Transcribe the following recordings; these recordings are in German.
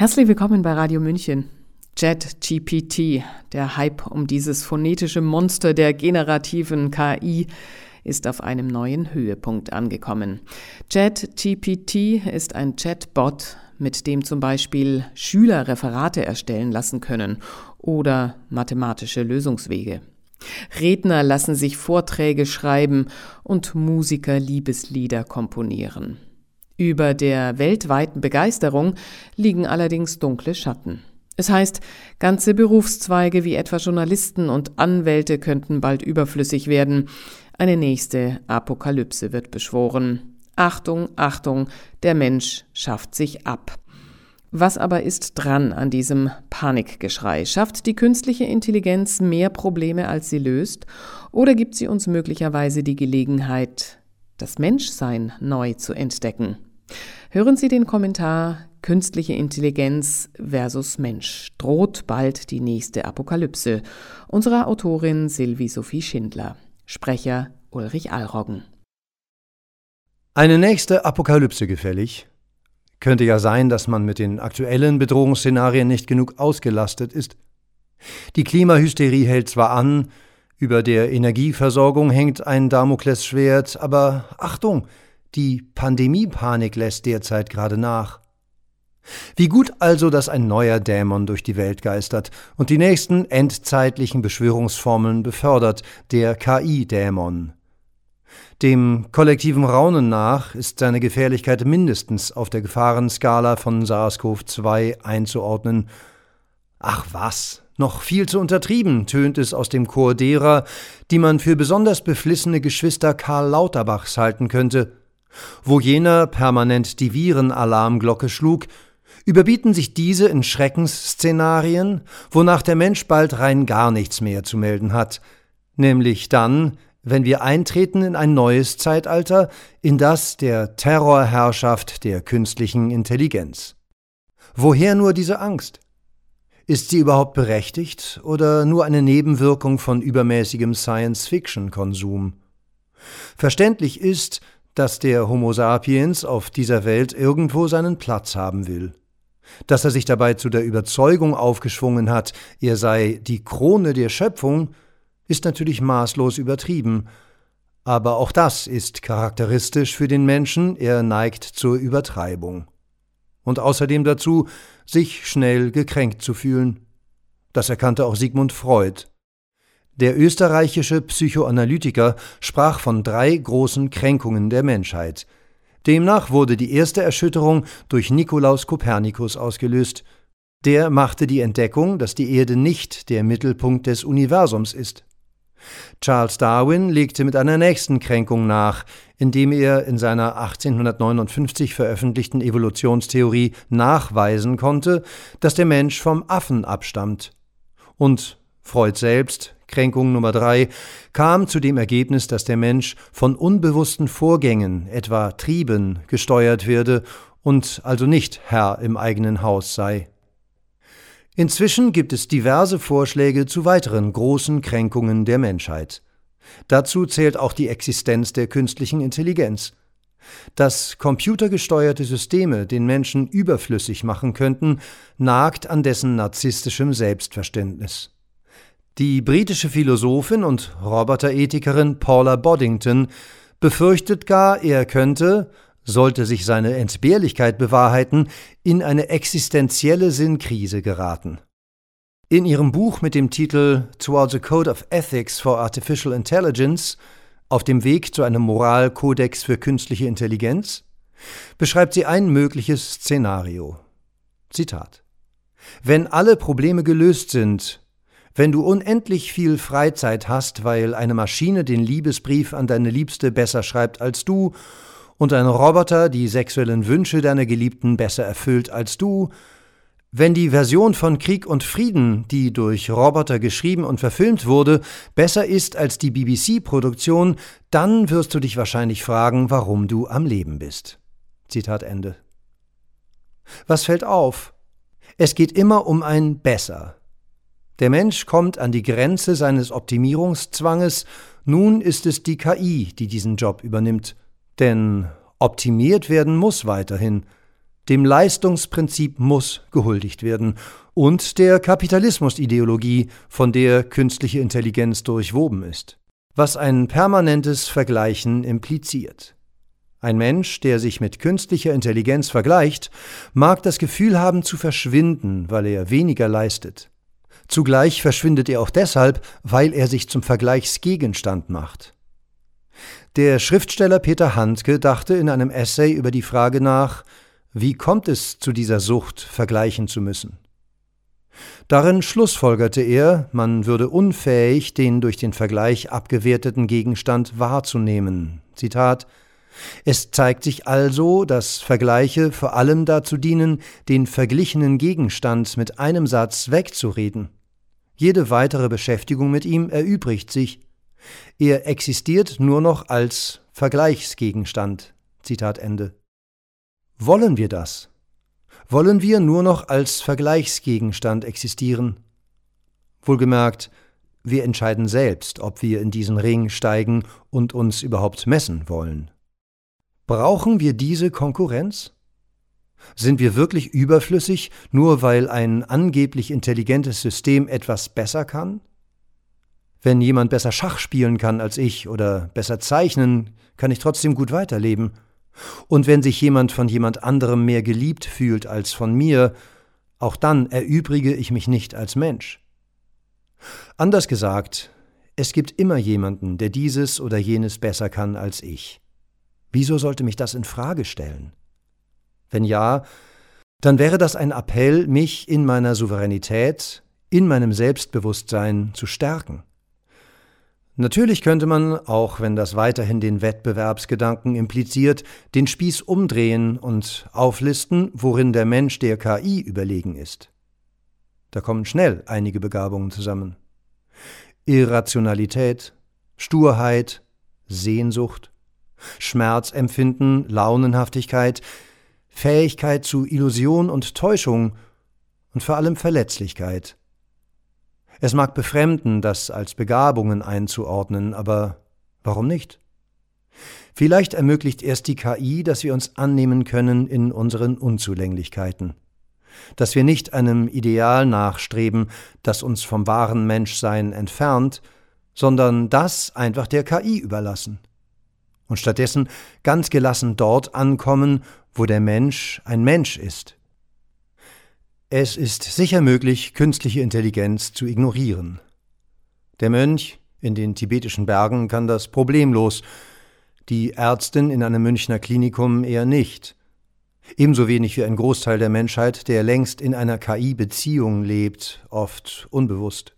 Herzlich willkommen bei Radio München. JetGPT, der Hype um dieses phonetische Monster der generativen KI, ist auf einem neuen Höhepunkt angekommen. JetGPT ist ein Chatbot, mit dem zum Beispiel Schüler Referate erstellen lassen können oder mathematische Lösungswege. Redner lassen sich Vorträge schreiben und Musiker Liebeslieder komponieren. Über der weltweiten Begeisterung liegen allerdings dunkle Schatten. Es heißt, ganze Berufszweige wie etwa Journalisten und Anwälte könnten bald überflüssig werden. Eine nächste Apokalypse wird beschworen. Achtung, Achtung, der Mensch schafft sich ab. Was aber ist dran an diesem Panikgeschrei? Schafft die künstliche Intelligenz mehr Probleme, als sie löst? Oder gibt sie uns möglicherweise die Gelegenheit, das Menschsein neu zu entdecken? Hören Sie den Kommentar Künstliche Intelligenz versus Mensch. Droht bald die nächste Apokalypse unserer Autorin Sylvie Sophie Schindler. Sprecher Ulrich Allroggen. Eine nächste Apokalypse gefällig? Könnte ja sein, dass man mit den aktuellen Bedrohungsszenarien nicht genug ausgelastet ist. Die Klimahysterie hält zwar an, über der Energieversorgung hängt ein Damoklesschwert, aber Achtung, die Pandemiepanik lässt derzeit gerade nach. Wie gut also, dass ein neuer Dämon durch die Welt geistert und die nächsten endzeitlichen Beschwörungsformeln befördert, der KI-Dämon. Dem kollektiven Raunen nach ist seine Gefährlichkeit mindestens auf der Gefahrenskala von SARS-CoV-2 einzuordnen. Ach was, noch viel zu untertrieben, tönt es aus dem Chor derer, die man für besonders beflissene Geschwister Karl Lauterbachs halten könnte. Wo jener permanent die Virenalarmglocke schlug, überbieten sich diese in Schreckensszenarien, wonach der Mensch bald rein gar nichts mehr zu melden hat, nämlich dann, wenn wir eintreten in ein neues Zeitalter, in das der Terrorherrschaft der künstlichen Intelligenz. Woher nur diese Angst? Ist sie überhaupt berechtigt oder nur eine Nebenwirkung von übermäßigem Science-Fiction-Konsum? Verständlich ist, dass der Homo sapiens auf dieser Welt irgendwo seinen Platz haben will. Dass er sich dabei zu der Überzeugung aufgeschwungen hat, er sei die Krone der Schöpfung, ist natürlich maßlos übertrieben, aber auch das ist charakteristisch für den Menschen, er neigt zur Übertreibung. Und außerdem dazu, sich schnell gekränkt zu fühlen. Das erkannte auch Sigmund Freud. Der österreichische Psychoanalytiker sprach von drei großen Kränkungen der Menschheit. Demnach wurde die erste Erschütterung durch Nikolaus Kopernikus ausgelöst. Der machte die Entdeckung, dass die Erde nicht der Mittelpunkt des Universums ist. Charles Darwin legte mit einer nächsten Kränkung nach, indem er in seiner 1859 veröffentlichten Evolutionstheorie nachweisen konnte, dass der Mensch vom Affen abstammt. Und Freud selbst Kränkung Nummer drei, kam zu dem Ergebnis, dass der Mensch von unbewussten Vorgängen, etwa Trieben, gesteuert werde und also nicht Herr im eigenen Haus sei. Inzwischen gibt es diverse Vorschläge zu weiteren großen Kränkungen der Menschheit. Dazu zählt auch die Existenz der künstlichen Intelligenz. Dass computergesteuerte Systeme den Menschen überflüssig machen könnten, nagt an dessen narzisstischem Selbstverständnis. Die britische Philosophin und Roboterethikerin Paula Boddington befürchtet gar, er könnte, sollte sich seine Entbehrlichkeit bewahrheiten, in eine existenzielle Sinnkrise geraten. In ihrem Buch mit dem Titel Towards a Code of Ethics for Artificial Intelligence auf dem Weg zu einem Moralkodex für künstliche Intelligenz beschreibt sie ein mögliches Szenario. Zitat Wenn alle Probleme gelöst sind, wenn du unendlich viel Freizeit hast, weil eine Maschine den Liebesbrief an deine Liebste besser schreibt als du und ein Roboter die sexuellen Wünsche deiner Geliebten besser erfüllt als du, wenn die Version von Krieg und Frieden, die durch Roboter geschrieben und verfilmt wurde, besser ist als die BBC-Produktion, dann wirst du dich wahrscheinlich fragen, warum du am Leben bist. Zitat Ende. Was fällt auf? Es geht immer um ein Besser. Der Mensch kommt an die Grenze seines Optimierungszwanges, nun ist es die KI, die diesen Job übernimmt. Denn optimiert werden muss weiterhin. Dem Leistungsprinzip muss gehuldigt werden und der Kapitalismusideologie, von der künstliche Intelligenz durchwoben ist, was ein permanentes Vergleichen impliziert. Ein Mensch, der sich mit künstlicher Intelligenz vergleicht, mag das Gefühl haben zu verschwinden, weil er weniger leistet. Zugleich verschwindet er auch deshalb, weil er sich zum Vergleichsgegenstand macht. Der Schriftsteller Peter Handke dachte in einem Essay über die Frage nach, wie kommt es zu dieser Sucht, vergleichen zu müssen? Darin schlussfolgerte er, man würde unfähig, den durch den Vergleich abgewerteten Gegenstand wahrzunehmen. Zitat Es zeigt sich also, dass Vergleiche vor allem dazu dienen, den verglichenen Gegenstand mit einem Satz wegzureden. Jede weitere Beschäftigung mit ihm erübrigt sich. Er existiert nur noch als Vergleichsgegenstand. Zitat Ende. Wollen wir das? Wollen wir nur noch als Vergleichsgegenstand existieren? Wohlgemerkt, wir entscheiden selbst, ob wir in diesen Ring steigen und uns überhaupt messen wollen. Brauchen wir diese Konkurrenz? Sind wir wirklich überflüssig, nur weil ein angeblich intelligentes System etwas besser kann? Wenn jemand besser Schach spielen kann als ich oder besser zeichnen, kann ich trotzdem gut weiterleben. Und wenn sich jemand von jemand anderem mehr geliebt fühlt als von mir, auch dann erübrige ich mich nicht als Mensch. Anders gesagt, es gibt immer jemanden, der dieses oder jenes besser kann als ich. Wieso sollte mich das in Frage stellen? Wenn ja, dann wäre das ein Appell, mich in meiner Souveränität, in meinem Selbstbewusstsein zu stärken. Natürlich könnte man, auch wenn das weiterhin den Wettbewerbsgedanken impliziert, den Spieß umdrehen und auflisten, worin der Mensch der KI überlegen ist. Da kommen schnell einige Begabungen zusammen. Irrationalität, Sturheit, Sehnsucht, Schmerzempfinden, Launenhaftigkeit, Fähigkeit zu Illusion und Täuschung und vor allem Verletzlichkeit. Es mag befremden, das als Begabungen einzuordnen, aber warum nicht? Vielleicht ermöglicht erst die KI, dass wir uns annehmen können in unseren Unzulänglichkeiten, dass wir nicht einem Ideal nachstreben, das uns vom wahren Menschsein entfernt, sondern das einfach der KI überlassen und stattdessen ganz gelassen dort ankommen, wo der Mensch ein Mensch ist. Es ist sicher möglich, künstliche Intelligenz zu ignorieren. Der Mönch in den tibetischen Bergen kann das problemlos, die Ärztin in einem Münchner Klinikum eher nicht. Ebenso wenig wie ein Großteil der Menschheit, der längst in einer KI-Beziehung lebt, oft unbewusst.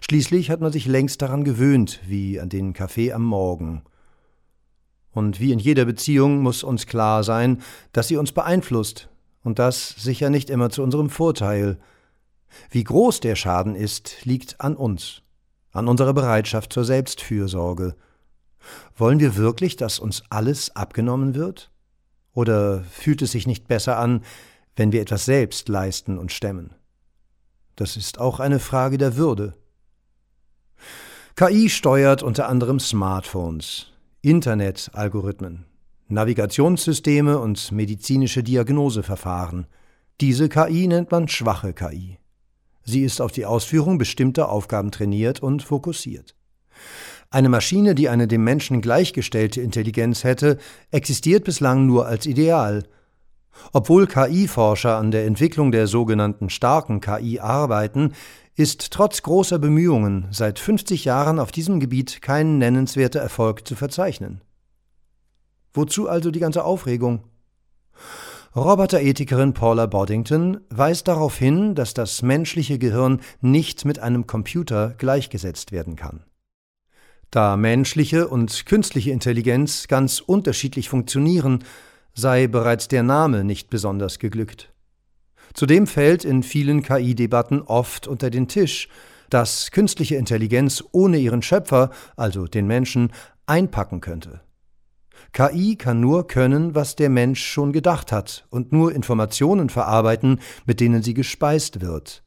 Schließlich hat man sich längst daran gewöhnt, wie an den Kaffee am Morgen. Und wie in jeder Beziehung muss uns klar sein, dass sie uns beeinflusst, und das sicher nicht immer zu unserem Vorteil. Wie groß der Schaden ist, liegt an uns, an unserer Bereitschaft zur Selbstfürsorge. Wollen wir wirklich, dass uns alles abgenommen wird? Oder fühlt es sich nicht besser an, wenn wir etwas selbst leisten und stemmen? Das ist auch eine Frage der Würde. KI steuert unter anderem Smartphones, Internet-Algorithmen, Navigationssysteme und medizinische Diagnoseverfahren. Diese KI nennt man schwache KI. Sie ist auf die Ausführung bestimmter Aufgaben trainiert und fokussiert. Eine Maschine, die eine dem Menschen gleichgestellte Intelligenz hätte, existiert bislang nur als Ideal. Obwohl KI-Forscher an der Entwicklung der sogenannten starken KI arbeiten, ist trotz großer Bemühungen seit 50 Jahren auf diesem Gebiet kein nennenswerter Erfolg zu verzeichnen. Wozu also die ganze Aufregung? Roboterethikerin Paula Boddington weist darauf hin, dass das menschliche Gehirn nicht mit einem Computer gleichgesetzt werden kann. Da menschliche und künstliche Intelligenz ganz unterschiedlich funktionieren, sei bereits der Name nicht besonders geglückt. Zudem fällt in vielen KI-Debatten oft unter den Tisch, dass künstliche Intelligenz ohne ihren Schöpfer, also den Menschen, einpacken könnte. KI kann nur können, was der Mensch schon gedacht hat und nur Informationen verarbeiten, mit denen sie gespeist wird.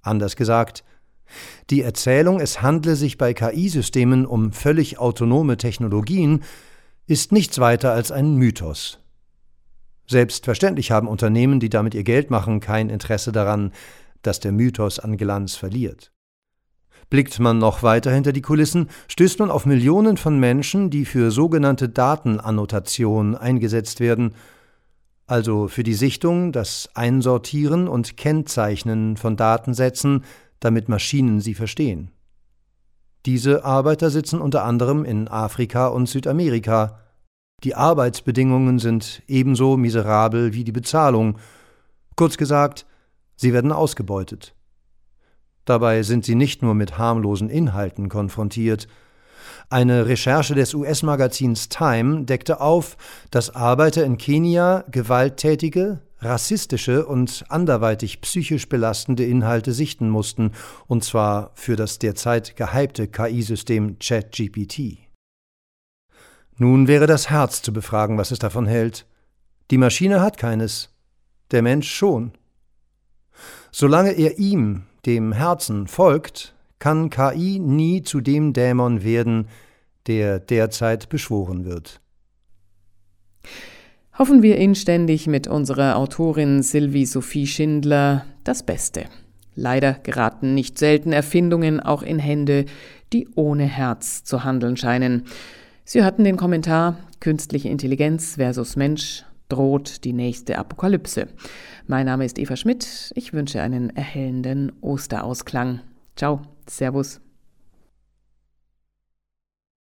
Anders gesagt, die Erzählung, es handle sich bei KI-Systemen um völlig autonome Technologien, ist nichts weiter als ein Mythos. Selbstverständlich haben Unternehmen, die damit ihr Geld machen, kein Interesse daran, dass der Mythos an Glanz verliert. Blickt man noch weiter hinter die Kulissen, stößt man auf Millionen von Menschen, die für sogenannte Datenannotation eingesetzt werden, also für die Sichtung, das Einsortieren und Kennzeichnen von Datensätzen, damit Maschinen sie verstehen. Diese Arbeiter sitzen unter anderem in Afrika und Südamerika. Die Arbeitsbedingungen sind ebenso miserabel wie die Bezahlung. Kurz gesagt, sie werden ausgebeutet. Dabei sind sie nicht nur mit harmlosen Inhalten konfrontiert. Eine Recherche des US-Magazins Time deckte auf, dass Arbeiter in Kenia gewalttätige, rassistische und anderweitig psychisch belastende Inhalte sichten mussten, und zwar für das derzeit gehypte KI-System ChatGPT. Nun wäre das Herz zu befragen, was es davon hält. Die Maschine hat keines, der Mensch schon. Solange er ihm, dem Herzen, folgt, kann KI nie zu dem Dämon werden, der derzeit beschworen wird. Hoffen wir inständig mit unserer Autorin Sylvie Sophie Schindler das Beste. Leider geraten nicht selten Erfindungen auch in Hände, die ohne Herz zu handeln scheinen. Sie hörten den Kommentar Künstliche Intelligenz versus Mensch droht die nächste Apokalypse. Mein Name ist Eva Schmidt. Ich wünsche einen erhellenden Osterausklang. Ciao, Servus.